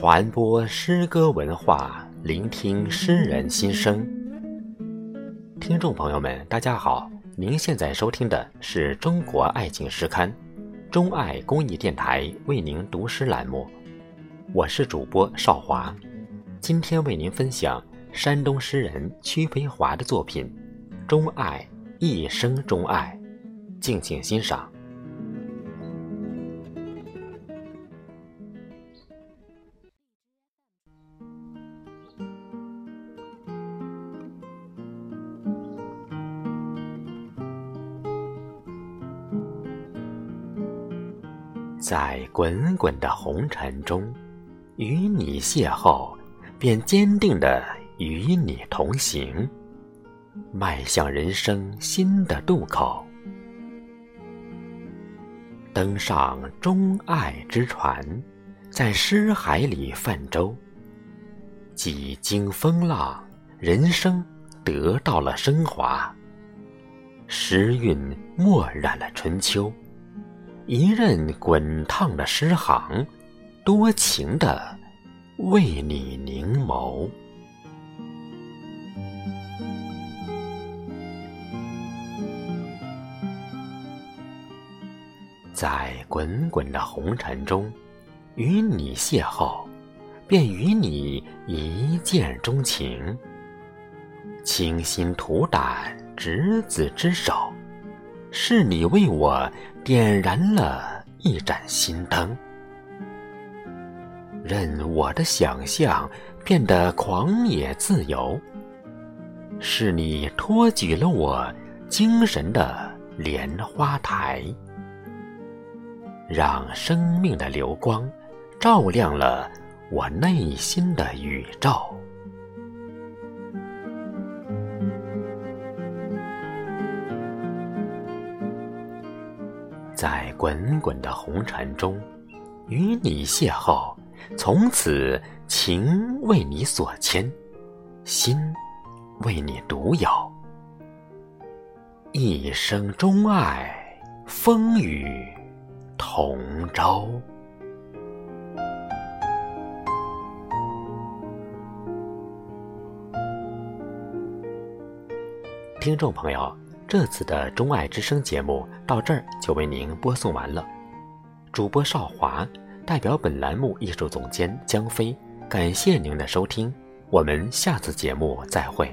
传播诗歌文化，聆听诗人心声。听众朋友们，大家好，您现在收听的是中国爱情诗刊，中爱公益电台为您读诗栏目，我是主播少华，今天为您分享山东诗人屈飞华的作品《钟爱一生钟爱》，敬请欣赏。在滚滚的红尘中，与你邂逅，便坚定的与你同行，迈向人生新的渡口，登上钟爱之船，在诗海里泛舟，几经风浪，人生得到了升华，诗韵墨染了春秋。一任滚烫的诗行，多情的为你凝眸。在滚滚的红尘中，与你邂逅，便与你一见钟情。倾心吐胆，执子之手。是你为我点燃了一盏心灯，任我的想象变得狂野自由。是你托举了我精神的莲花台，让生命的流光照亮了我内心的宇宙。在滚滚的红尘中，与你邂逅，从此情为你所牵，心为你独有，一生钟爱，风雨同舟。听众朋友。这次的《钟爱之声》节目到这儿就为您播送完了。主播邵华代表本栏目艺术总监江飞，感谢您的收听，我们下次节目再会。